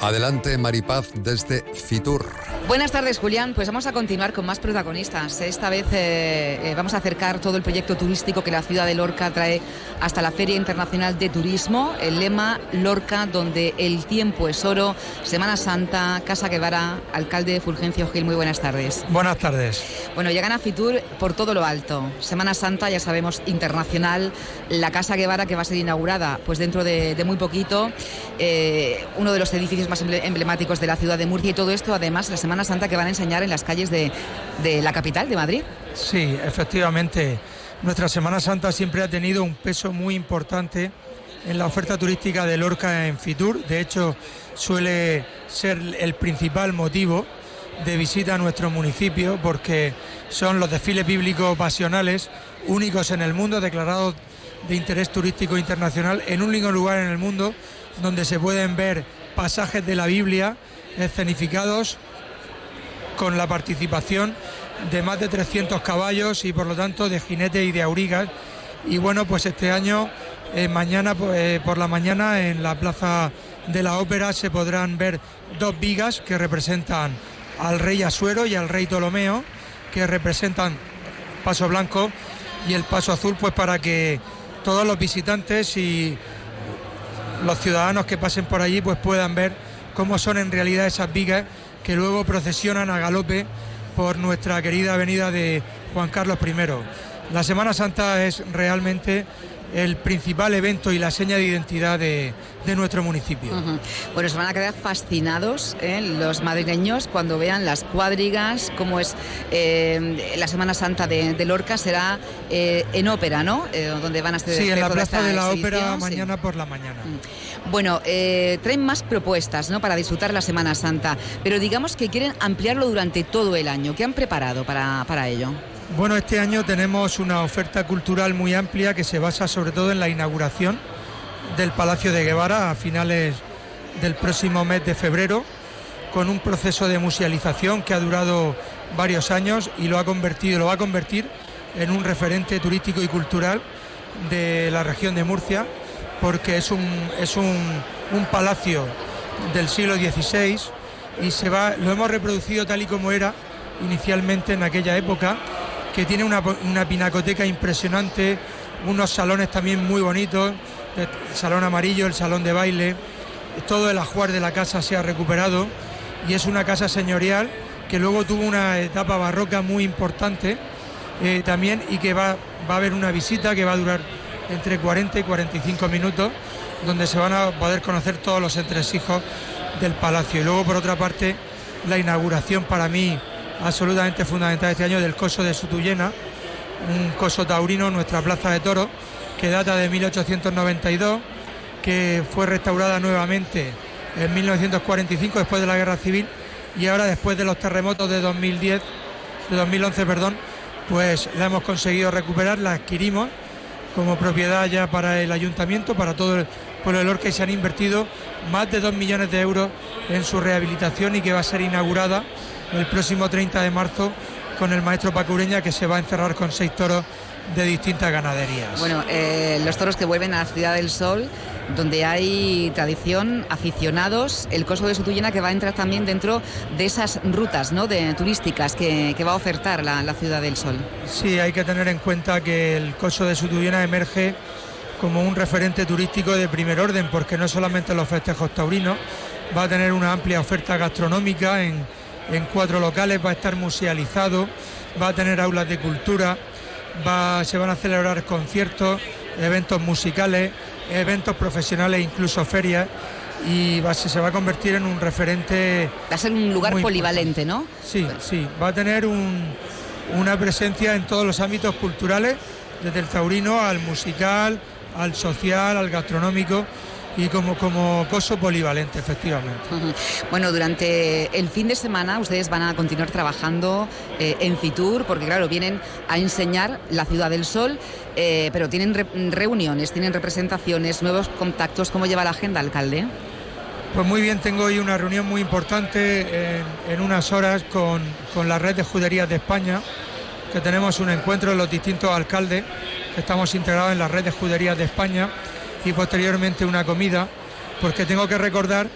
Adelante, Maripaz, desde Fitur. Buenas tardes, Julián. Pues vamos a continuar con más protagonistas. Esta vez eh, eh, vamos a acercar todo el proyecto turístico que la ciudad de Lorca trae hasta la Feria Internacional de Turismo. El lema Lorca, donde el tiempo es oro. Semana Santa, Casa Guevara, alcalde Fulgencio Gil. Muy buenas tardes. Buenas tardes. Bueno, llegan a Fitur por todo lo alto. Semana Santa, ya sabemos, internacional. La Casa Guevara que va a ser inaugurada pues dentro de, muy poquito. Eh, uno de los edificios más emblemáticos de la ciudad de Murcia y todo esto, además, la Semana Santa que van a enseñar en las calles de, la capital, de Madrid. Sí, efectivamente. Nuestra Semana Santa siempre ha tenido un peso muy importante en la oferta turística de Lorca en Fitur. De hecho, suele ser el principal motivo de visita a nuestro municipio porque son los desfiles bíblicos pasionales únicos en el mundo, declarados de interés turístico internacional, en un único lugar en el mundo donde se pueden ver pasajes de la Biblia escenificados con la participación de más de 300 caballos y por lo tanto de jinetes y de aurigas. Y bueno, pues este año, eh, mañana pues, eh, por la mañana en la Plaza de la Ópera se podrán ver dos vigas que representan al rey Asuero y al rey Ptolomeo, que representan Paso Blanco y el Paso Azul, pues para que todos los visitantes y los ciudadanos que pasen por allí pues puedan ver cómo son en realidad esas vigas que luego procesionan a galope por nuestra querida avenida de Juan Carlos I. La Semana Santa es realmente el principal evento y la seña de identidad de, nuestro municipio. Bueno, se van a quedar fascinados ¿eh? los madrileños cuando vean las cuadrigas, cómo es eh, la Semana Santa de, Lorca, será eh, en ópera, ¿no? donde van a estar Sí, en la Plaza de la Ópera mañana por la mañana. Mm. Bueno, traen más propuestas ¿no? para disfrutar la Semana Santa, pero digamos que quieren ampliarlo durante todo el año. ¿Qué han preparado para, para ello? Bueno, este año tenemos una oferta cultural muy amplia que se basa sobre todo en la inauguración del Palacio de Guevara a finales del próximo mes de febrero, con un proceso de musealización que ha durado varios años y lo ha convertido, lo va a convertir en un referente turístico y cultural de la región de Murcia, porque es un, es un, un palacio del siglo XVI y se va, lo hemos reproducido tal y como era inicialmente en aquella época que tiene una, pinacoteca impresionante, unos salones también muy bonitos, el salón amarillo, el salón de baile, todo el ajuar de la casa se ha recuperado y es una casa señorial que luego tuvo una etapa barroca muy importante eh, también y que va, va a haber una visita que va a durar entre 40 y 45 minutos donde se van a poder conocer todos los entresijos del palacio. Y luego por otra parte la inauguración para mí absolutamente fundamental este año del coso de Sutuyena, un coso taurino, nuestra plaza de toros, que data de 1892, que fue restaurada nuevamente en 1945 después de la Guerra Civil y ahora después de los terremotos de 2010, de 2011, perdón, pues la hemos conseguido recuperar, la adquirimos como propiedad ya para el ayuntamiento, para todo el pueblo de Lorca y se han invertido más de 2 millones de euros en su rehabilitación y que va a ser inaugurada el próximo 30 de marzo con el maestro Pacureña que se va a encerrar con seis toros de distintas ganaderías. Bueno, eh, los toros que vuelven a la Ciudad del Sol, donde hay tradición, aficionados, el coso de Sutuyena que va a entrar también dentro de esas rutas ¿no? de, turísticas que, va a ofertar la, la, Ciudad del Sol. Sí, hay que tener en cuenta que el coso de Sutuyena emerge como un referente turístico de primer orden, porque no solamente los festejos taurinos, va a tener una amplia oferta gastronómica en en cuatro locales, va a estar musealizado, va a tener aulas de cultura, va, se van a celebrar conciertos, eventos musicales, eventos profesionales, incluso ferias y va, se, va a convertir en un referente. Va a ser un lugar polivalente, ¿no? Sí, sí, va a tener una presencia en todos los ámbitos culturales, desde el taurino al musical, al social, al gastronómico y como, como coso polivalente, efectivamente. Bueno, durante el fin de semana ustedes van a continuar trabajando eh, en Fitur, porque claro, vienen a enseñar la Ciudad del Sol, eh, pero tienen reuniones, tienen representaciones, nuevos contactos. ¿Cómo lleva la agenda, alcalde? Pues muy bien, tengo hoy una reunión muy importante en, unas horas con, con, la red de juderías de España, que tenemos un encuentro de los distintos alcaldes, que estamos integrados en la red de juderías de España y posteriormente una comida, porque tengo que recordar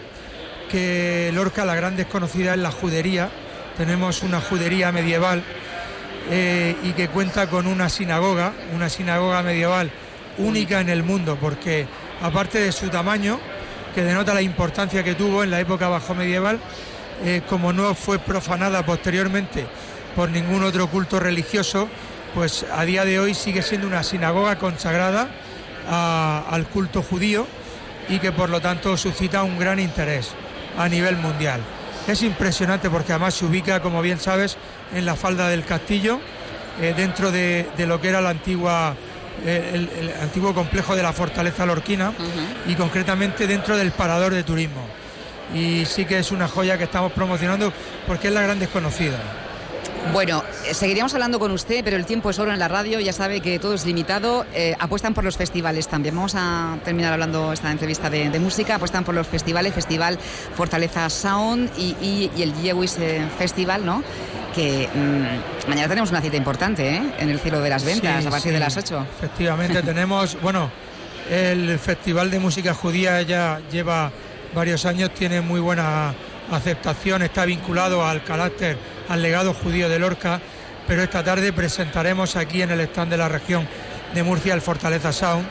que Lorca la gran desconocida es la judería, tenemos una judería medieval eh, y que cuenta con una sinagoga, una sinagoga medieval única en el mundo, porque aparte de su tamaño, que denota la importancia que tuvo en la época bajo medieval, eh, como no fue profanada posteriormente por ningún otro culto religioso, pues a día de hoy sigue siendo una sinagoga consagrada al culto judío y que por lo tanto suscita un gran interés a nivel mundial. Es impresionante porque además se ubica, como bien sabes, en la falda del castillo, eh, dentro de, lo que era la antigua el, antiguo complejo de la Fortaleza Lorquina y concretamente dentro del parador de turismo. Y sí que es una joya que estamos promocionando porque es la gran desconocida. Bueno, eh, seguiríamos hablando con usted, pero el tiempo es oro en la radio, ya sabe que todo es limitado. Eh, apuestan por los festivales también. Vamos a terminar hablando esta entrevista de, música. Apuestan por los festivales, Festival Fortaleza Sound y, el Yewis eh, Festival, ¿no? Que mm, mañana tenemos una cita importante en el cielo de las ventas a partir de las 8. Efectivamente, tenemos, bueno, el Festival de Música Judía ya lleva varios años, tiene muy buena aceptación, está vinculado al carácter al legado judío de Lorca, pero esta tarde presentaremos aquí en el stand de la región de Murcia el Fortaleza Sound,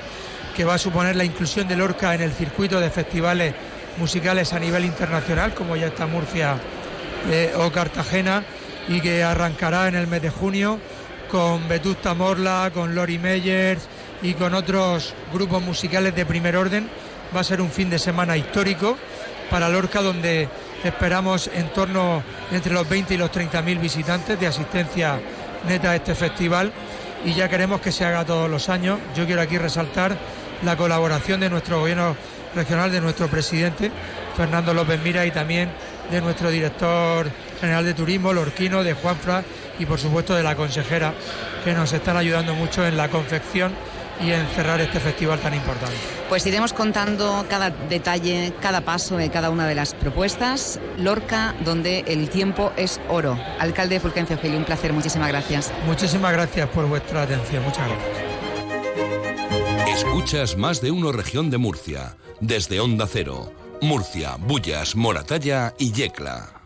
que va a suponer la inclusión de Lorca en el circuito de festivales musicales a nivel internacional, como ya está Murcia eh, o Cartagena, y que arrancará en el mes de junio con Vetusta Morla, con Lori Meyers y con otros grupos musicales de primer orden. Va a ser un fin de semana histórico para Lorca donde Esperamos en torno entre los 20 y los 30 mil visitantes de asistencia neta a este festival y ya queremos que se haga todos los años. Yo quiero aquí resaltar la colaboración de nuestro gobierno regional, de nuestro presidente Fernando López Mira y también de nuestro director general de turismo, Lorquino, de Juanfra y por supuesto de la consejera que nos están ayudando mucho en la confección y en cerrar este festival tan importante. Pues iremos contando cada detalle, cada paso de cada una de las propuestas. Lorca, donde el tiempo es oro. Alcalde Fulgencio Gil, un placer, muchísimas gracias. Muchísimas gracias por vuestra atención, muchas gracias. Escuchas más de uno región de Murcia, desde Onda Cero, Murcia, Bullas, Moratalla y Yecla.